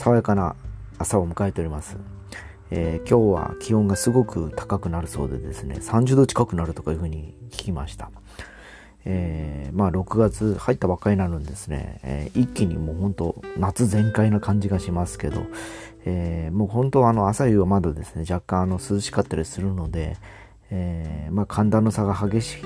爽やかな朝を迎えております。えー、今日は気温がすごく高くなるそうでですね、30度近くなるとかいうふうに聞きました。えー、まあ6月入ったばっかりなのにですね、えー、一気にもう本当夏全開な感じがしますけど、えー、もう本当あの朝夕はまだですね、若干あの涼しかったりするので、えー、まあ寒暖の差が激しい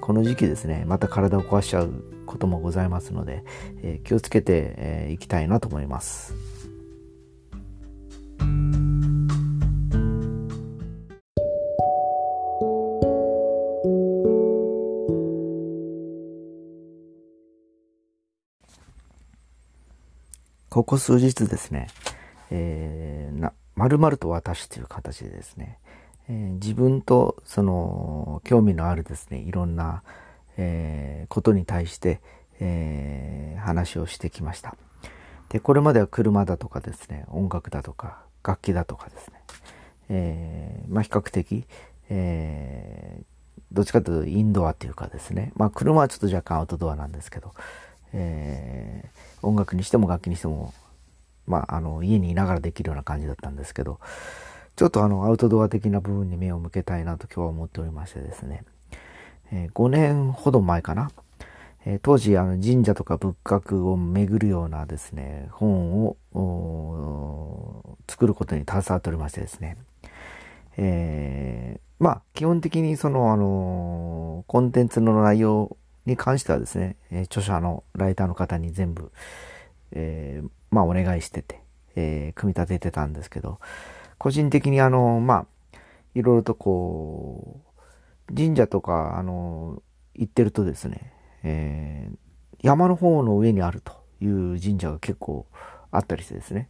この時期ですね、また体を壊しちゃうこともございますので、え気をつけてい、えー、きたいなと思います。ここ数日ですね、えー、な、〇〇と私という形でですね、えー、自分とその興味のあるですね、いろんな、えー、ことに対して、えー、話をしてきました。で、これまでは車だとかですね、音楽だとか、楽器だとかですね、えー、まあ比較的、えー、どっちかというとインドアっていうかですね、まあ車はちょっと若干アウトドアなんですけど、えー、音楽にしても楽器にしても、まあ、あの、家にいながらできるような感じだったんですけど、ちょっとあの、アウトドア的な部分に目を向けたいなと今日は思っておりましてですね、えー、5年ほど前かな、えー、当時あの神社とか仏閣を巡るようなですね、本を作ることに携わっておりましてですね、えー、まあ、基本的にその、あのコンテンツの内容に関してはですね、え著者のライターの方に全部、えー、まあお願いしてて、えー、組み立ててたんですけど、個人的にあの、まあ、いろいろとこう、神社とか、あの、行ってるとですね、えー、山の方の上にあるという神社が結構あったりしてですね、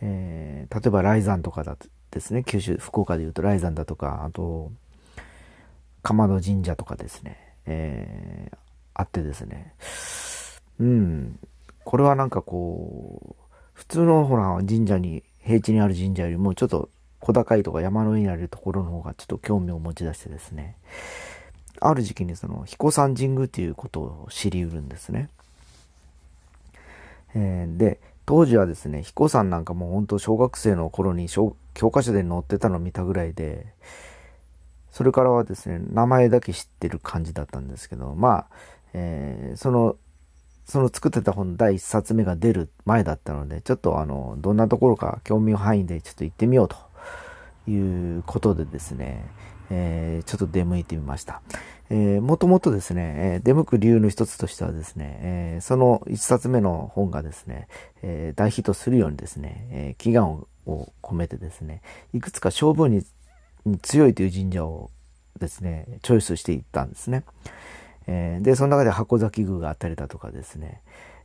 えー、例えば雷山とかだですね、九州、福岡で言うと雷山だとか、あと、鎌戸神社とかですね、えー、あってですね。うん。これはなんかこう、普通のほら神社に、平地にある神社よりもちょっと小高いとか山の上にあるところの方がちょっと興味を持ち出してですね。ある時期にその彦山神宮ということを知りうるんですね。えー、で、当時はですね、彦山なんかもう本当小学生の頃に教科書で載ってたのを見たぐらいで、それからはですね、名前だけ知ってる感じだったんですけど、まあ、えー、その、その作ってた本第一冊目が出る前だったので、ちょっとあの、どんなところか興味範囲でちょっと行ってみようということでですね、えー、ちょっと出向いてみました。えー、もともとですね、えー、出向く理由の一つとしてはですね、えー、その一冊目の本がですね、えー、大ヒットするようにですね、えー、祈願を込めてですね、いくつか勝負に強いという神社をですね、チョイスしていったんですね。えー、で、その中で箱崎宮があったりだとかですね、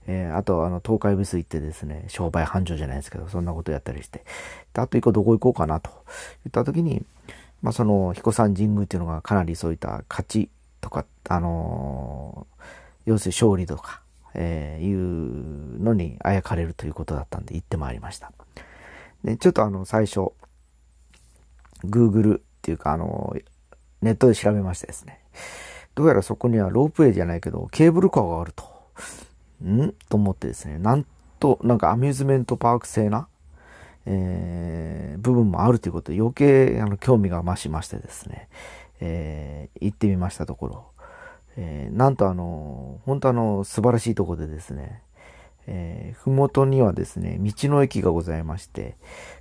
えー、あと、あの、東海ブス行ってですね、商売繁盛じゃないですけど、そんなことやったりして、であと一個どこ行こうかなと言った時に、まあ、その、彦山神宮っていうのがかなりそういった勝ちとか、あのー、要するに勝利とか、えー、いうのにあやかれるということだったんで行ってまいりました。で、ちょっとあの、最初、Google っていうか、あの、ネットで調べましてですね。どうやらそこにはロープウェイじゃないけど、ケーブルカーがあると。ん？と思ってですね、なんと、なんかアミューズメントパーク製な、えー、部分もあるということで余計あの興味が増しましてですね、えー、行ってみましたところ、えー、なんとあの、本当あの、素晴らしいとこでですね、えー、ふもとにはですね、道の駅がございまして、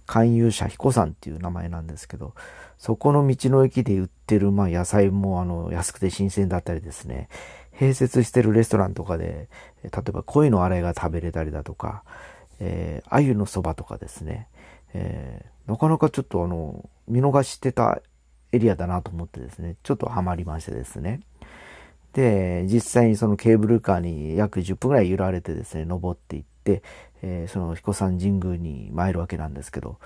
勧誘者彦さんっていう名前なんですけど、そこの道の駅で売ってる、まあ、野菜も、あの、安くて新鮮だったりですね、併設してるレストランとかで、例えば鯉のあれが食べれたりだとか、えー、鮎のそばとかですね、えー、なかなかちょっとあの、見逃してたエリアだなと思ってですね、ちょっとハマりましてですね。で、実際にそのケーブルカーに約10分ぐらい揺られてですね、登っていって、えー、その彦山神宮に参るわけなんですけど、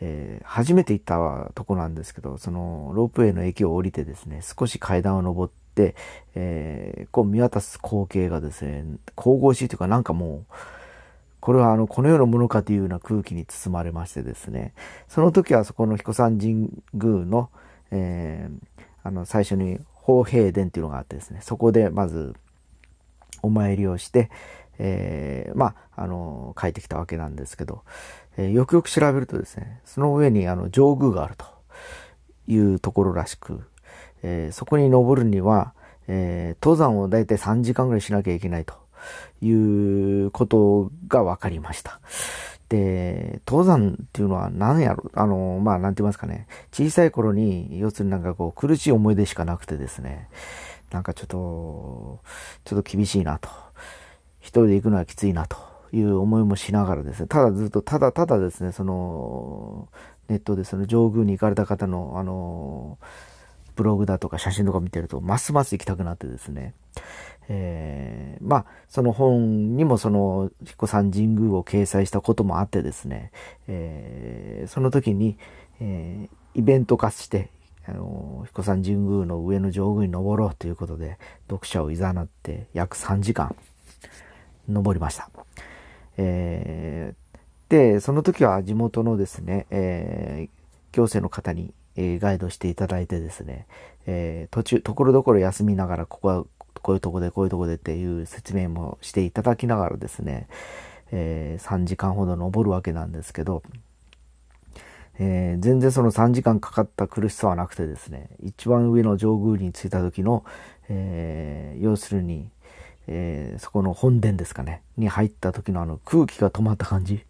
えー、初めて行ったとこなんですけど、そのロープウェイの駅を降りてですね、少し階段を登って、えー、こう見渡す光景がですね、神々しいというかなんかもう、これはあの、この世のものかというような空気に包まれましてですね、その時はそこの彦山神宮の、えー、あの、最初に宝平殿っていうのがあってですね、そこでまずお参りをして、えー、まあ、あの、書いてきたわけなんですけど、えー、よくよく調べるとですね、その上にあの上宮があるというところらしく、えー、そこに登るには、え登山をだいたい3時間ぐらいしなきゃいけないということが分かりました。で、登山っていうのは何やろ、あの、まあ、なんて言いますかね、小さい頃に、要するになんかこう、苦しい思い出しかなくてですね、なんかちょっと、ちょっと厳しいなと。一人で行くのはきついなと。いう思いもしながらですね、ただずっと、ただただですね、その、ネットでその上宮に行かれた方の、あの、ブログだとか写真とか見てると、ますます行きたくなってですね、えー、まあ、その本にもその、彦山神宮を掲載したこともあってですね、えー、その時に、えー、イベント化して、あの、彦山神宮の上の上宮に登ろうということで、読者を誘って約3時間登りました。えー、で、その時は地元のですね、えー、行政の方に、えー、ガイドしていただいてですね、えー、途中、ところどころ休みながら、ここはこういうとこでこういうとこでっていう説明もしていただきながらですね、えー、3時間ほど登るわけなんですけど、えー、全然その3時間かかった苦しさはなくてですね、一番上の上宮に着いた時の、えー、要するに、えー、そこの本殿ですかね、に入った時のあの空気が止まった感じ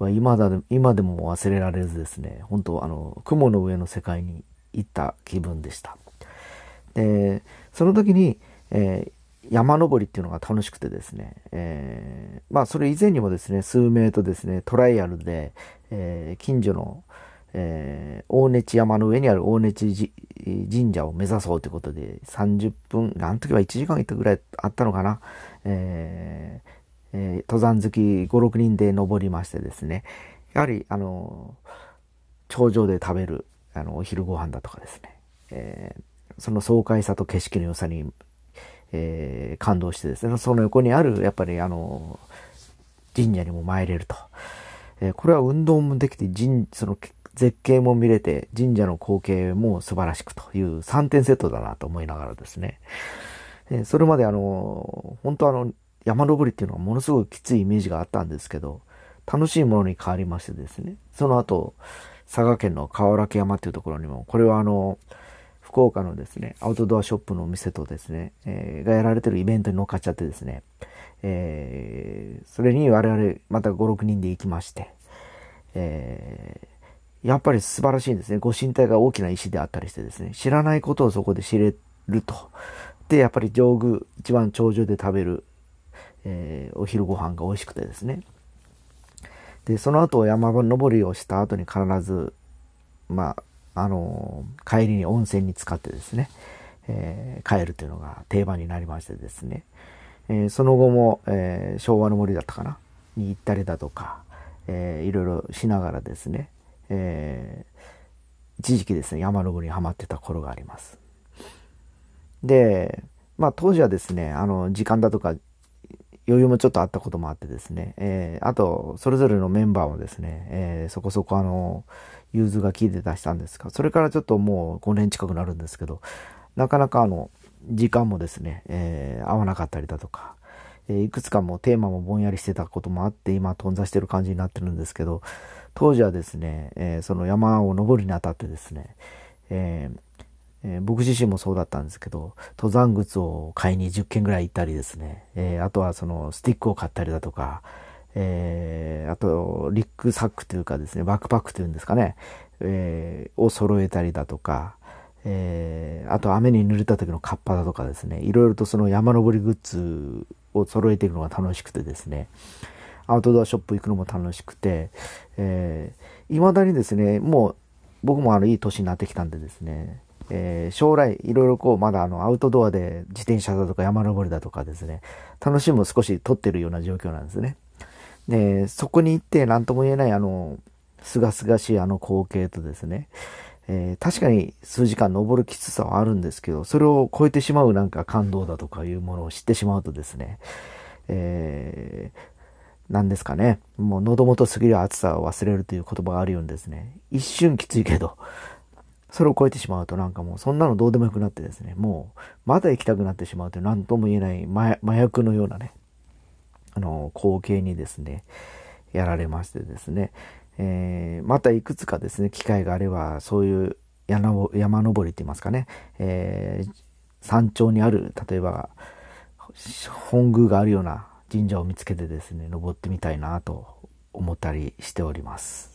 は今だ、今でも忘れられずですね、本当あの、雲の上の世界に行った気分でした。で、その時に、えー山登りっていうのが楽しくてですね、えー、まあそれ以前にもですね、数名とですね、トライアルで、えー、近所の、えー、大根地山の上にある大根地神社を目指そうということで、30分、あの時は1時間行ったぐらいあったのかな、えーえー、登山好き5、6人で登りましてですね、やはり、あの、頂上で食べる、あの、お昼ご飯だとかですね、えー、その爽快さと景色の良さにえー、感動してですね、その横にある、やっぱりあの、神社にも参れると。えー、これは運動もできて、神、その絶景も見れて、神社の光景も素晴らしくという3点セットだなと思いながらですね。え、それまであの、本当あの、山登りっていうのはものすごくきついイメージがあったんですけど、楽しいものに変わりましてですね。その後、佐賀県の河原山っていうところにも、これはあの、福岡のですね、アウトドアショップのお店とですね、えー、がやられてるイベントに乗っかっちゃってですね、えー、それに我々また5、6人で行きまして、えー、やっぱり素晴らしいんですね。ご神体が大きな石であったりしてですね、知らないことをそこで知れると。で、やっぱり上宮、一番頂上で食べる、えー、お昼ご飯が美味しくてですね。で、その後山登りをした後に必ず、まあ、あの、帰りに温泉に使ってですね、えー、帰るというのが定番になりましてですね、えー、その後も、えー、昭和の森だったかなに行ったりだとか、えー、いろいろしながらですね、え、一時期ですね、山登りにはまってた頃があります。で、まあ当時はですね、あの、時間だとか余裕もちょっとあったこともあってですね、えー、あと、それぞれのメンバーもですね、えー、そこそこあの、融通が効いて出したんですが、それからちょっともう5年近くなるんですけど、なかなかあの、時間もですね、えー、合わなかったりだとか、えー、いくつかもテーマもぼんやりしてたこともあって、今頓挫してる感じになってるんですけど、当時はですね、えー、その山を登るにあたってですね、えーえー、僕自身もそうだったんですけど、登山靴を買いに10軒ぐらい行ったりですね、えー、あとはそのスティックを買ったりだとか、えー、あと、リックサックというかですね、バックパックというんですかね、えー、を揃えたりだとか、えー、あと雨に濡れた時のカッパだとかですね、いろいろとその山登りグッズを揃えていくのが楽しくてですね、アウトドアショップ行くのも楽しくて、えー、未だにですね、もう僕もあのいい年になってきたんでですね、えー、将来いろいろこうまだあのアウトドアで自転車だとか山登りだとかですね、楽しみも少し取ってるような状況なんですね。で、そこに行って何とも言えないあの、すがすがしいあの光景とですね、えー、確かに数時間登るきつさはあるんですけど、それを超えてしまうなんか感動だとかいうものを知ってしまうとですね、えー、なんですかね、もう喉元すぎる暑さを忘れるという言葉があるようにですね、一瞬きついけど、それを超えてしまうとなんかもうそんなのどうでもよくなってですね、もうまだ行きたくなってしまうという何とも言えない麻薬のようなね、あの、光景にですね、やられましてですね、えー、またいくつかですね、機会があれば、そういう山山登りって言いますかね、えー、山頂にある、例えば、本宮があるような神社を見つけてですね、登ってみたいなと思ったりしております。